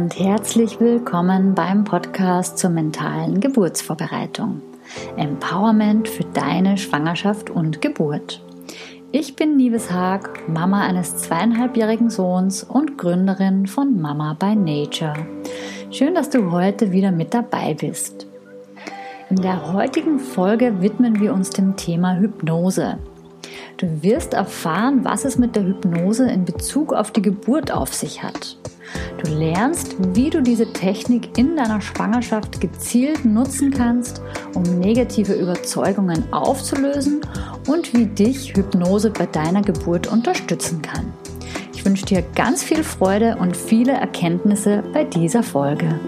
und herzlich willkommen beim Podcast zur mentalen Geburtsvorbereitung. Empowerment für deine Schwangerschaft und Geburt. Ich bin Nives Haag, Mama eines zweieinhalbjährigen Sohns und Gründerin von Mama by Nature. Schön, dass du heute wieder mit dabei bist. In der heutigen Folge widmen wir uns dem Thema Hypnose. Du wirst erfahren, was es mit der Hypnose in Bezug auf die Geburt auf sich hat. Du lernst, wie du diese Technik in deiner Schwangerschaft gezielt nutzen kannst, um negative Überzeugungen aufzulösen und wie dich Hypnose bei deiner Geburt unterstützen kann. Ich wünsche dir ganz viel Freude und viele Erkenntnisse bei dieser Folge.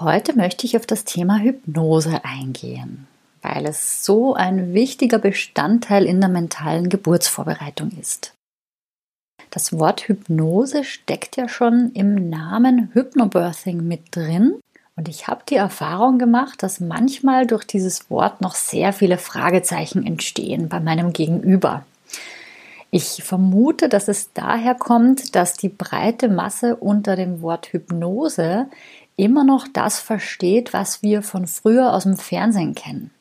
Heute möchte ich auf das Thema Hypnose eingehen, weil es so ein wichtiger Bestandteil in der mentalen Geburtsvorbereitung ist. Das Wort Hypnose steckt ja schon im Namen Hypnobirthing mit drin. Und ich habe die Erfahrung gemacht, dass manchmal durch dieses Wort noch sehr viele Fragezeichen entstehen bei meinem Gegenüber. Ich vermute, dass es daher kommt, dass die breite Masse unter dem Wort Hypnose immer noch das versteht, was wir von früher aus dem Fernsehen kennen.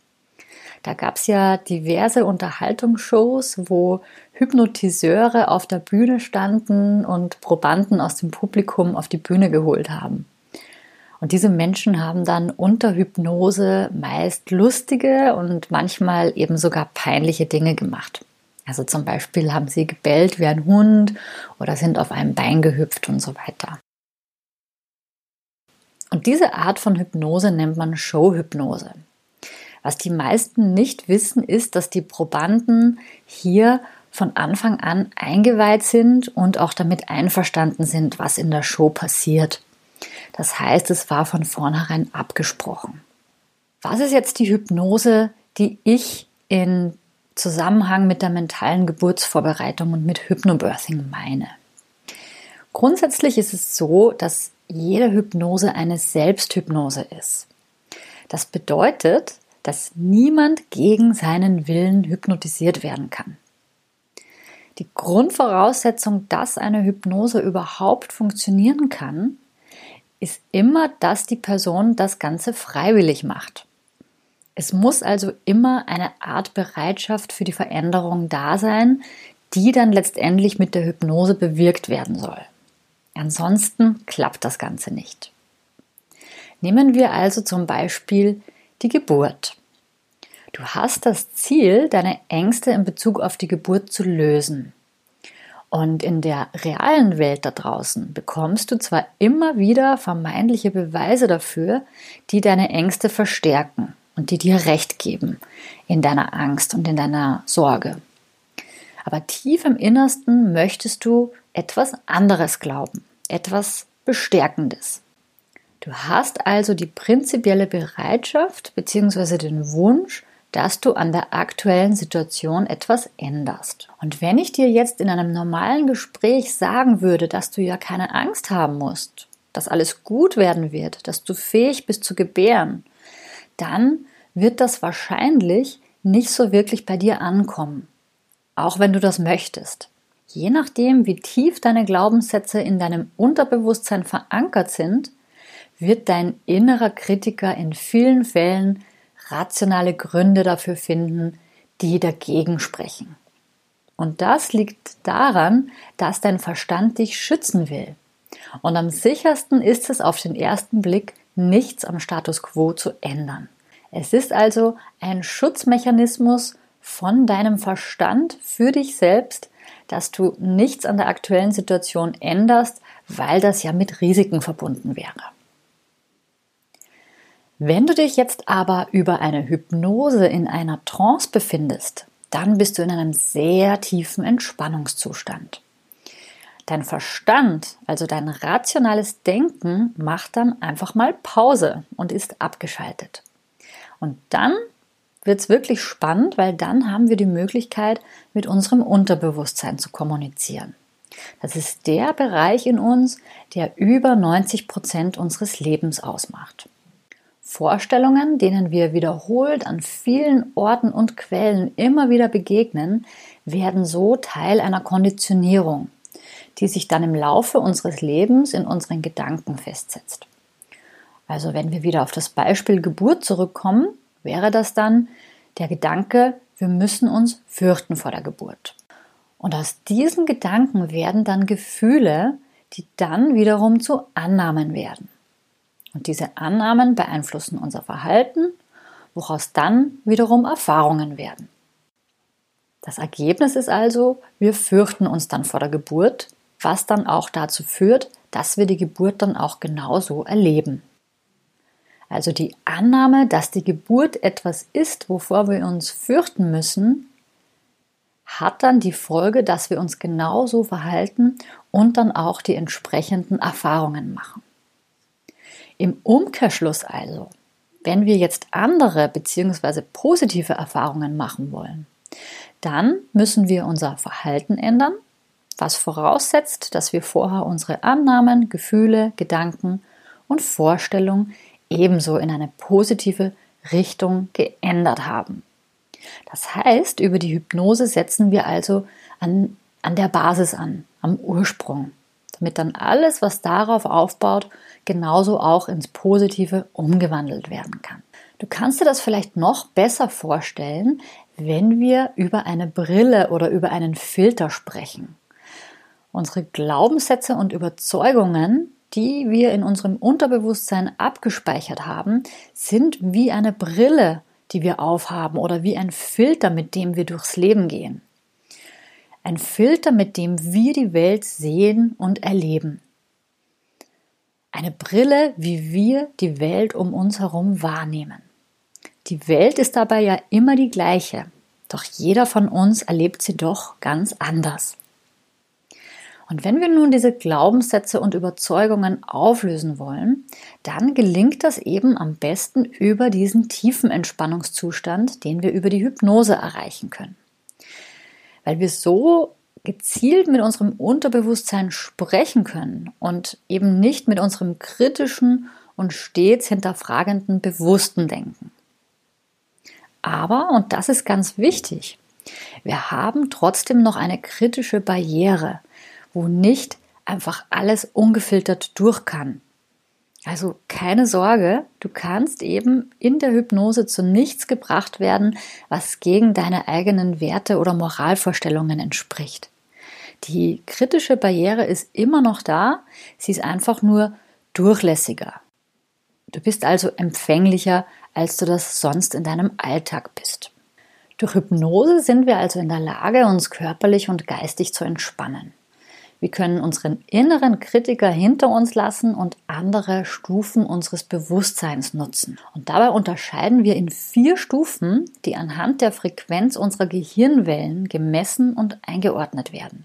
Da gab es ja diverse Unterhaltungsshows, wo Hypnotiseure auf der Bühne standen und Probanden aus dem Publikum auf die Bühne geholt haben. Und diese Menschen haben dann unter Hypnose meist lustige und manchmal eben sogar peinliche Dinge gemacht. Also zum Beispiel haben sie gebellt wie ein Hund oder sind auf einem Bein gehüpft und so weiter. Und diese Art von Hypnose nennt man Showhypnose. Was die meisten nicht wissen, ist, dass die Probanden hier von Anfang an eingeweiht sind und auch damit einverstanden sind, was in der Show passiert. Das heißt, es war von vornherein abgesprochen. Was ist jetzt die Hypnose, die ich in Zusammenhang mit der mentalen Geburtsvorbereitung und mit Hypnobirthing meine? Grundsätzlich ist es so, dass jede Hypnose eine Selbsthypnose ist. Das bedeutet, dass niemand gegen seinen Willen hypnotisiert werden kann. Die Grundvoraussetzung, dass eine Hypnose überhaupt funktionieren kann, ist immer, dass die Person das Ganze freiwillig macht. Es muss also immer eine Art Bereitschaft für die Veränderung da sein, die dann letztendlich mit der Hypnose bewirkt werden soll. Ansonsten klappt das Ganze nicht. Nehmen wir also zum Beispiel die Geburt. Du hast das Ziel, deine Ängste in Bezug auf die Geburt zu lösen. Und in der realen Welt da draußen bekommst du zwar immer wieder vermeintliche Beweise dafür, die deine Ängste verstärken und die dir Recht geben in deiner Angst und in deiner Sorge. Aber tief im Innersten möchtest du etwas anderes glauben, etwas Bestärkendes. Du hast also die prinzipielle Bereitschaft bzw. den Wunsch, dass du an der aktuellen Situation etwas änderst. Und wenn ich dir jetzt in einem normalen Gespräch sagen würde, dass du ja keine Angst haben musst, dass alles gut werden wird, dass du fähig bist zu gebären, dann wird das wahrscheinlich nicht so wirklich bei dir ankommen, auch wenn du das möchtest. Je nachdem, wie tief deine Glaubenssätze in deinem Unterbewusstsein verankert sind, wird dein innerer Kritiker in vielen Fällen rationale Gründe dafür finden, die dagegen sprechen. Und das liegt daran, dass dein Verstand dich schützen will. Und am sichersten ist es auf den ersten Blick, nichts am Status quo zu ändern. Es ist also ein Schutzmechanismus von deinem Verstand für dich selbst, dass du nichts an der aktuellen Situation änderst, weil das ja mit Risiken verbunden wäre. Wenn du dich jetzt aber über eine Hypnose in einer Trance befindest, dann bist du in einem sehr tiefen Entspannungszustand. Dein Verstand, also dein rationales Denken, macht dann einfach mal Pause und ist abgeschaltet. Und dann wird es wirklich spannend, weil dann haben wir die Möglichkeit, mit unserem Unterbewusstsein zu kommunizieren. Das ist der Bereich in uns, der über 90 Prozent unseres Lebens ausmacht. Vorstellungen, denen wir wiederholt an vielen Orten und Quellen immer wieder begegnen, werden so Teil einer Konditionierung, die sich dann im Laufe unseres Lebens in unseren Gedanken festsetzt. Also wenn wir wieder auf das Beispiel Geburt zurückkommen, wäre das dann der Gedanke, wir müssen uns fürchten vor der Geburt. Und aus diesen Gedanken werden dann Gefühle, die dann wiederum zu Annahmen werden. Und diese Annahmen beeinflussen unser Verhalten, woraus dann wiederum Erfahrungen werden. Das Ergebnis ist also, wir fürchten uns dann vor der Geburt, was dann auch dazu führt, dass wir die Geburt dann auch genauso erleben. Also die Annahme, dass die Geburt etwas ist, wovor wir uns fürchten müssen, hat dann die Folge, dass wir uns genauso verhalten und dann auch die entsprechenden Erfahrungen machen. Im Umkehrschluss also, wenn wir jetzt andere bzw. positive Erfahrungen machen wollen, dann müssen wir unser Verhalten ändern, was voraussetzt, dass wir vorher unsere Annahmen, Gefühle, Gedanken und Vorstellungen ebenso in eine positive Richtung geändert haben. Das heißt, über die Hypnose setzen wir also an, an der Basis an, am Ursprung, damit dann alles, was darauf aufbaut, genauso auch ins Positive umgewandelt werden kann. Du kannst dir das vielleicht noch besser vorstellen, wenn wir über eine Brille oder über einen Filter sprechen. Unsere Glaubenssätze und Überzeugungen, die wir in unserem Unterbewusstsein abgespeichert haben, sind wie eine Brille, die wir aufhaben oder wie ein Filter, mit dem wir durchs Leben gehen. Ein Filter, mit dem wir die Welt sehen und erleben. Eine Brille, wie wir die Welt um uns herum wahrnehmen. Die Welt ist dabei ja immer die gleiche, doch jeder von uns erlebt sie doch ganz anders. Und wenn wir nun diese Glaubenssätze und Überzeugungen auflösen wollen, dann gelingt das eben am besten über diesen tiefen Entspannungszustand, den wir über die Hypnose erreichen können. Weil wir so gezielt mit unserem Unterbewusstsein sprechen können und eben nicht mit unserem kritischen und stets hinterfragenden bewussten Denken. Aber, und das ist ganz wichtig, wir haben trotzdem noch eine kritische Barriere, wo nicht einfach alles ungefiltert durch kann. Also keine Sorge, du kannst eben in der Hypnose zu nichts gebracht werden, was gegen deine eigenen Werte oder Moralvorstellungen entspricht. Die kritische Barriere ist immer noch da, sie ist einfach nur durchlässiger. Du bist also empfänglicher, als du das sonst in deinem Alltag bist. Durch Hypnose sind wir also in der Lage, uns körperlich und geistig zu entspannen. Wir können unseren inneren Kritiker hinter uns lassen und andere Stufen unseres Bewusstseins nutzen. Und dabei unterscheiden wir in vier Stufen, die anhand der Frequenz unserer Gehirnwellen gemessen und eingeordnet werden.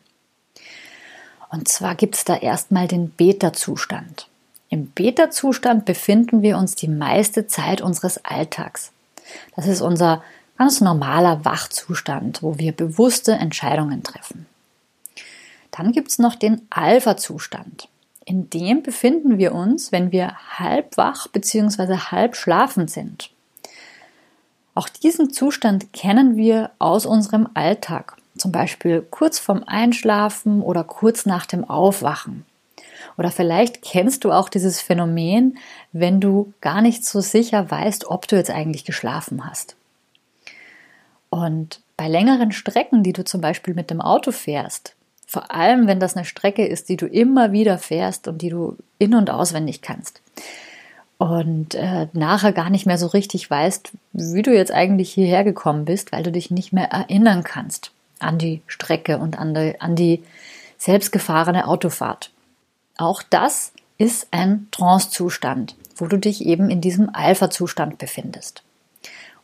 Und zwar gibt es da erstmal den Beta-Zustand. Im Beta-Zustand befinden wir uns die meiste Zeit unseres Alltags. Das ist unser ganz normaler Wachzustand, wo wir bewusste Entscheidungen treffen. Dann gibt es noch den Alpha-Zustand. In dem befinden wir uns, wenn wir halb wach bzw. halb schlafend sind. Auch diesen Zustand kennen wir aus unserem Alltag, zum Beispiel kurz vorm Einschlafen oder kurz nach dem Aufwachen. Oder vielleicht kennst du auch dieses Phänomen, wenn du gar nicht so sicher weißt, ob du jetzt eigentlich geschlafen hast. Und bei längeren Strecken, die du zum Beispiel mit dem Auto fährst, vor allem, wenn das eine Strecke ist, die du immer wieder fährst und die du in- und auswendig kannst. Und äh, nachher gar nicht mehr so richtig weißt, wie du jetzt eigentlich hierher gekommen bist, weil du dich nicht mehr erinnern kannst an die Strecke und an die, an die selbstgefahrene Autofahrt. Auch das ist ein Trance-Zustand, wo du dich eben in diesem Alpha-Zustand befindest.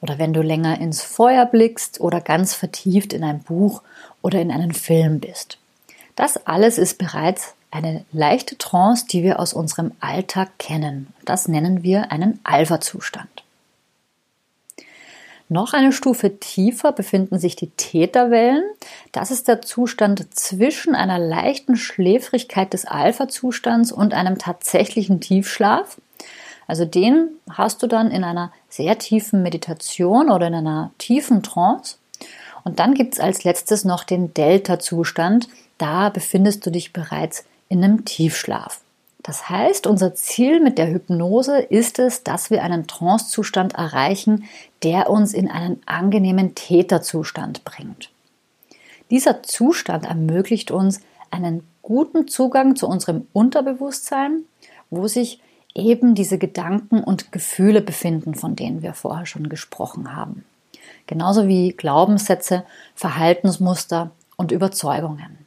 Oder wenn du länger ins Feuer blickst oder ganz vertieft in ein Buch oder in einen Film bist. Das alles ist bereits eine leichte Trance, die wir aus unserem Alltag kennen. Das nennen wir einen Alpha-Zustand. Noch eine Stufe tiefer befinden sich die Täterwellen. Das ist der Zustand zwischen einer leichten Schläfrigkeit des Alpha-Zustands und einem tatsächlichen Tiefschlaf. Also den hast du dann in einer sehr tiefen Meditation oder in einer tiefen Trance. Und dann gibt es als letztes noch den Delta-Zustand. Da befindest du dich bereits in einem Tiefschlaf. Das heißt, unser Ziel mit der Hypnose ist es, dass wir einen Trancezustand erreichen, der uns in einen angenehmen Täterzustand bringt. Dieser Zustand ermöglicht uns einen guten Zugang zu unserem Unterbewusstsein, wo sich eben diese Gedanken und Gefühle befinden, von denen wir vorher schon gesprochen haben. Genauso wie Glaubenssätze, Verhaltensmuster und Überzeugungen.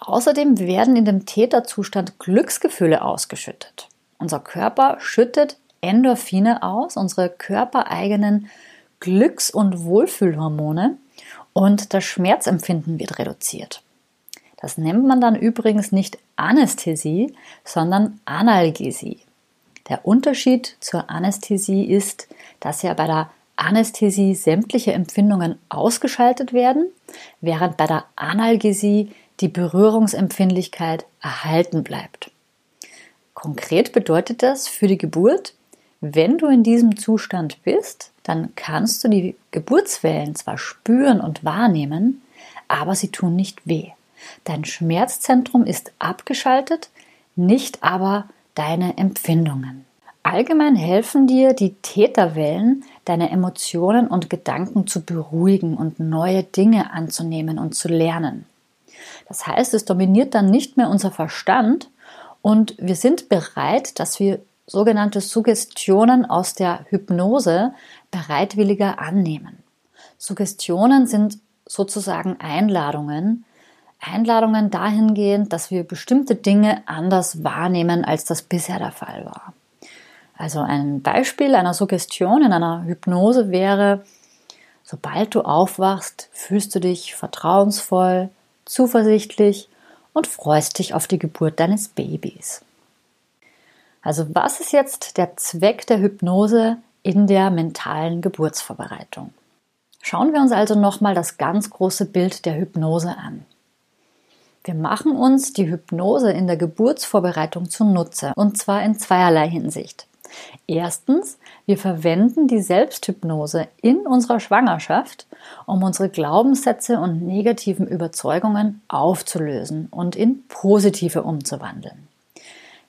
Außerdem werden in dem Täterzustand Glücksgefühle ausgeschüttet. Unser Körper schüttet Endorphine aus, unsere körpereigenen Glücks- und Wohlfühlhormone und das Schmerzempfinden wird reduziert. Das nennt man dann übrigens nicht Anästhesie, sondern Analgesie. Der Unterschied zur Anästhesie ist, dass ja bei der Anästhesie sämtliche Empfindungen ausgeschaltet werden, während bei der Analgesie die Berührungsempfindlichkeit erhalten bleibt. Konkret bedeutet das für die Geburt, wenn du in diesem Zustand bist, dann kannst du die Geburtswellen zwar spüren und wahrnehmen, aber sie tun nicht weh. Dein Schmerzzentrum ist abgeschaltet, nicht aber deine Empfindungen. Allgemein helfen dir die Täterwellen, deine Emotionen und Gedanken zu beruhigen und neue Dinge anzunehmen und zu lernen. Das heißt, es dominiert dann nicht mehr unser Verstand und wir sind bereit, dass wir sogenannte Suggestionen aus der Hypnose bereitwilliger annehmen. Suggestionen sind sozusagen Einladungen, Einladungen dahingehend, dass wir bestimmte Dinge anders wahrnehmen, als das bisher der Fall war. Also ein Beispiel einer Suggestion in einer Hypnose wäre, sobald du aufwachst, fühlst du dich vertrauensvoll, zuversichtlich und freust dich auf die Geburt deines Babys. Also was ist jetzt der Zweck der Hypnose in der mentalen Geburtsvorbereitung? Schauen wir uns also nochmal das ganz große Bild der Hypnose an. Wir machen uns die Hypnose in der Geburtsvorbereitung zunutze, und zwar in zweierlei Hinsicht. Erstens, wir verwenden die Selbsthypnose in unserer Schwangerschaft, um unsere Glaubenssätze und negativen Überzeugungen aufzulösen und in positive umzuwandeln.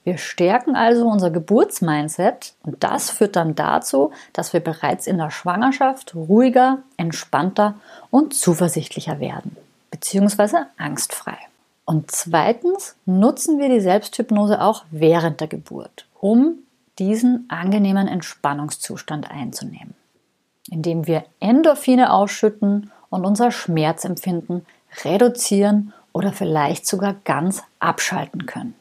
Wir stärken also unser Geburtsmindset und das führt dann dazu, dass wir bereits in der Schwangerschaft ruhiger, entspannter und zuversichtlicher werden, beziehungsweise angstfrei. Und zweitens nutzen wir die Selbsthypnose auch während der Geburt, um diesen angenehmen Entspannungszustand einzunehmen, indem wir Endorphine ausschütten und unser Schmerzempfinden reduzieren oder vielleicht sogar ganz abschalten können.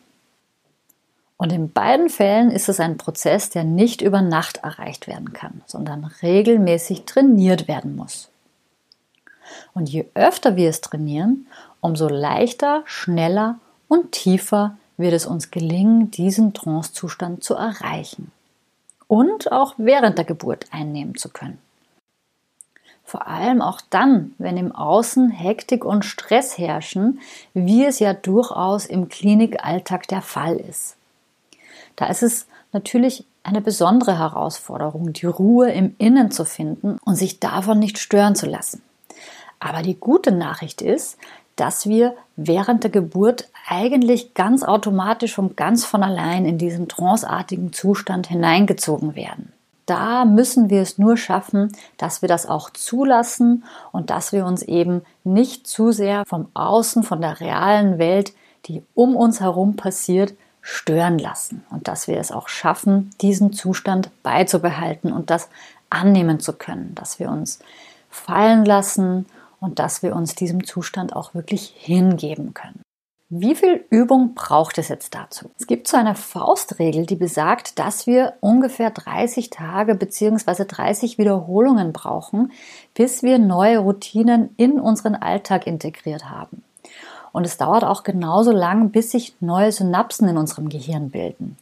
Und in beiden Fällen ist es ein Prozess, der nicht über Nacht erreicht werden kann, sondern regelmäßig trainiert werden muss. Und je öfter wir es trainieren, umso leichter, schneller und tiefer wird es uns gelingen, diesen Trancezustand zu erreichen und auch während der Geburt einnehmen zu können. Vor allem auch dann, wenn im Außen Hektik und Stress herrschen, wie es ja durchaus im Klinikalltag der Fall ist. Da ist es natürlich eine besondere Herausforderung, die Ruhe im Innen zu finden und sich davon nicht stören zu lassen. Aber die gute Nachricht ist, dass wir während der Geburt eigentlich ganz automatisch und ganz von allein in diesen tranceartigen Zustand hineingezogen werden. Da müssen wir es nur schaffen, dass wir das auch zulassen und dass wir uns eben nicht zu sehr vom Außen, von der realen Welt, die um uns herum passiert, stören lassen und dass wir es auch schaffen, diesen Zustand beizubehalten und das annehmen zu können, dass wir uns fallen lassen und dass wir uns diesem Zustand auch wirklich hingeben können. Wie viel Übung braucht es jetzt dazu? Es gibt so eine Faustregel, die besagt, dass wir ungefähr 30 Tage bzw. 30 Wiederholungen brauchen, bis wir neue Routinen in unseren Alltag integriert haben. Und es dauert auch genauso lang, bis sich neue Synapsen in unserem Gehirn bilden.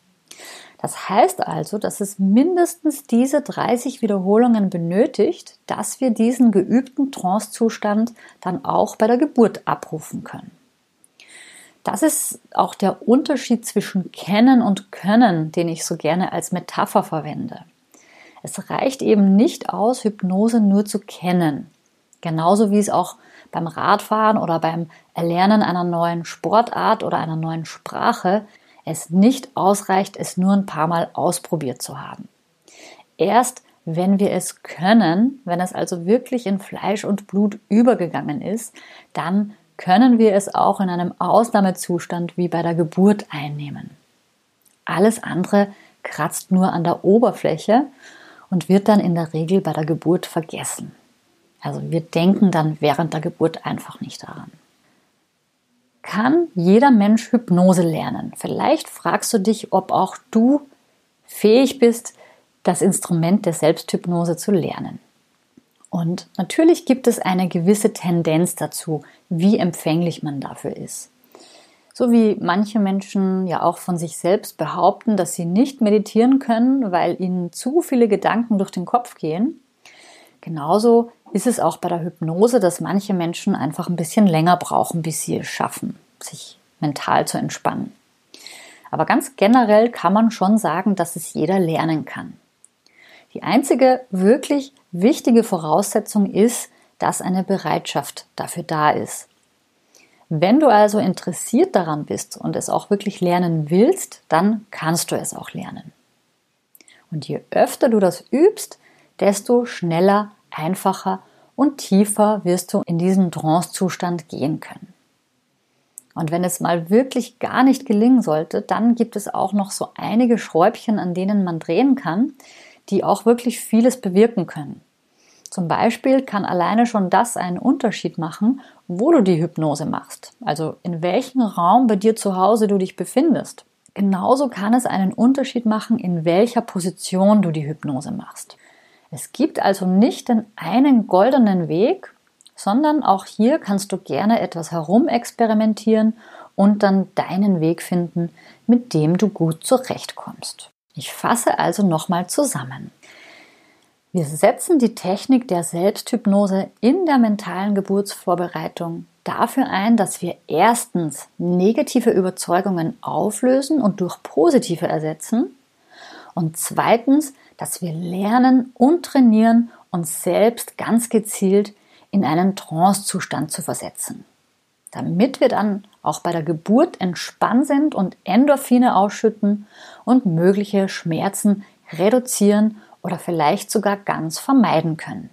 Das heißt also, dass es mindestens diese 30 Wiederholungen benötigt, dass wir diesen geübten Trancezustand dann auch bei der Geburt abrufen können. Das ist auch der Unterschied zwischen Kennen und Können, den ich so gerne als Metapher verwende. Es reicht eben nicht aus, Hypnose nur zu kennen. Genauso wie es auch beim Radfahren oder beim Erlernen einer neuen Sportart oder einer neuen Sprache es nicht ausreicht, es nur ein paar Mal ausprobiert zu haben. Erst wenn wir es können, wenn es also wirklich in Fleisch und Blut übergegangen ist, dann können wir es auch in einem Ausnahmezustand wie bei der Geburt einnehmen. Alles andere kratzt nur an der Oberfläche und wird dann in der Regel bei der Geburt vergessen. Also wir denken dann während der Geburt einfach nicht daran. Kann jeder Mensch Hypnose lernen? Vielleicht fragst du dich, ob auch du fähig bist, das Instrument der Selbsthypnose zu lernen. Und natürlich gibt es eine gewisse Tendenz dazu, wie empfänglich man dafür ist. So wie manche Menschen ja auch von sich selbst behaupten, dass sie nicht meditieren können, weil ihnen zu viele Gedanken durch den Kopf gehen. Genauso ist es auch bei der Hypnose, dass manche Menschen einfach ein bisschen länger brauchen, bis sie es schaffen, sich mental zu entspannen. Aber ganz generell kann man schon sagen, dass es jeder lernen kann. Die einzige wirklich wichtige Voraussetzung ist, dass eine Bereitschaft dafür da ist. Wenn du also interessiert daran bist und es auch wirklich lernen willst, dann kannst du es auch lernen. Und je öfter du das übst, desto schneller, einfacher und tiefer wirst du in diesen Trance-Zustand gehen können. Und wenn es mal wirklich gar nicht gelingen sollte, dann gibt es auch noch so einige Schräubchen, an denen man drehen kann, die auch wirklich vieles bewirken können. Zum Beispiel kann alleine schon das einen Unterschied machen, wo du die Hypnose machst, also in welchem Raum bei dir zu Hause du dich befindest. Genauso kann es einen Unterschied machen, in welcher Position du die Hypnose machst. Es gibt also nicht den einen goldenen Weg, sondern auch hier kannst du gerne etwas herumexperimentieren und dann deinen Weg finden, mit dem du gut zurechtkommst. Ich fasse also nochmal zusammen. Wir setzen die Technik der Selbsthypnose in der mentalen Geburtsvorbereitung dafür ein, dass wir erstens negative Überzeugungen auflösen und durch positive ersetzen und zweitens, dass wir lernen und trainieren, uns selbst ganz gezielt in einen Trancezustand zu versetzen, damit wir dann auch bei der Geburt entspannt sind und Endorphine ausschütten und mögliche Schmerzen reduzieren oder vielleicht sogar ganz vermeiden können.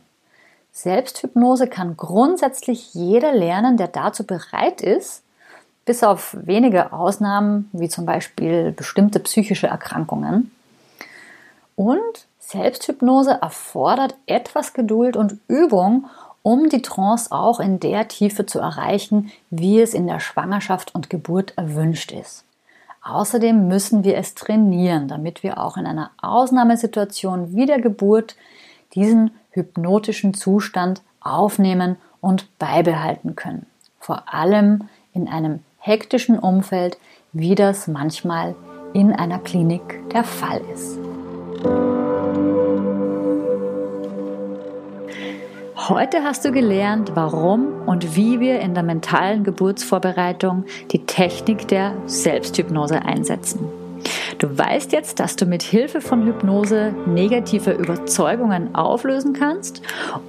Selbsthypnose kann grundsätzlich jeder lernen, der dazu bereit ist, bis auf wenige Ausnahmen, wie zum Beispiel bestimmte psychische Erkrankungen. Und Selbsthypnose erfordert etwas Geduld und Übung, um die Trance auch in der Tiefe zu erreichen, wie es in der Schwangerschaft und Geburt erwünscht ist. Außerdem müssen wir es trainieren, damit wir auch in einer Ausnahmesituation wie der Geburt diesen hypnotischen Zustand aufnehmen und beibehalten können. Vor allem in einem hektischen Umfeld, wie das manchmal in einer Klinik der Fall ist. Heute hast du gelernt, warum und wie wir in der mentalen Geburtsvorbereitung die Technik der Selbsthypnose einsetzen. Du weißt jetzt, dass du mit Hilfe von Hypnose negative Überzeugungen auflösen kannst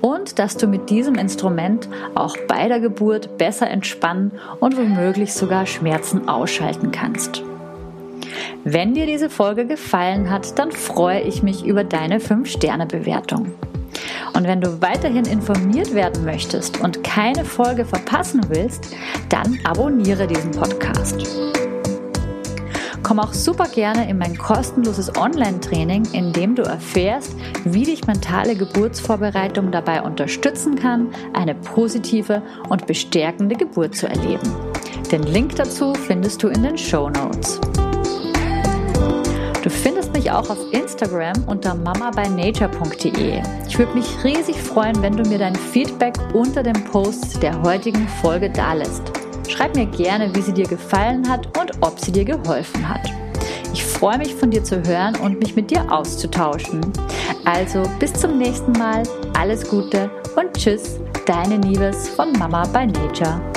und dass du mit diesem Instrument auch bei der Geburt besser entspannen und womöglich sogar Schmerzen ausschalten kannst. Wenn dir diese Folge gefallen hat, dann freue ich mich über deine 5-Sterne-Bewertung. Und wenn du weiterhin informiert werden möchtest und keine Folge verpassen willst, dann abonniere diesen Podcast. Komm auch super gerne in mein kostenloses Online-Training, in dem du erfährst, wie dich mentale Geburtsvorbereitung dabei unterstützen kann, eine positive und bestärkende Geburt zu erleben. Den Link dazu findest du in den Show Notes. Du findest mich auch auf Instagram unter mamabynature.de. Ich würde mich riesig freuen, wenn du mir dein Feedback unter dem Post der heutigen Folge dalässt. Schreib mir gerne, wie sie dir gefallen hat und ob sie dir geholfen hat. Ich freue mich von dir zu hören und mich mit dir auszutauschen. Also bis zum nächsten Mal, alles Gute und tschüss, deine Nieves von Mama by Nature.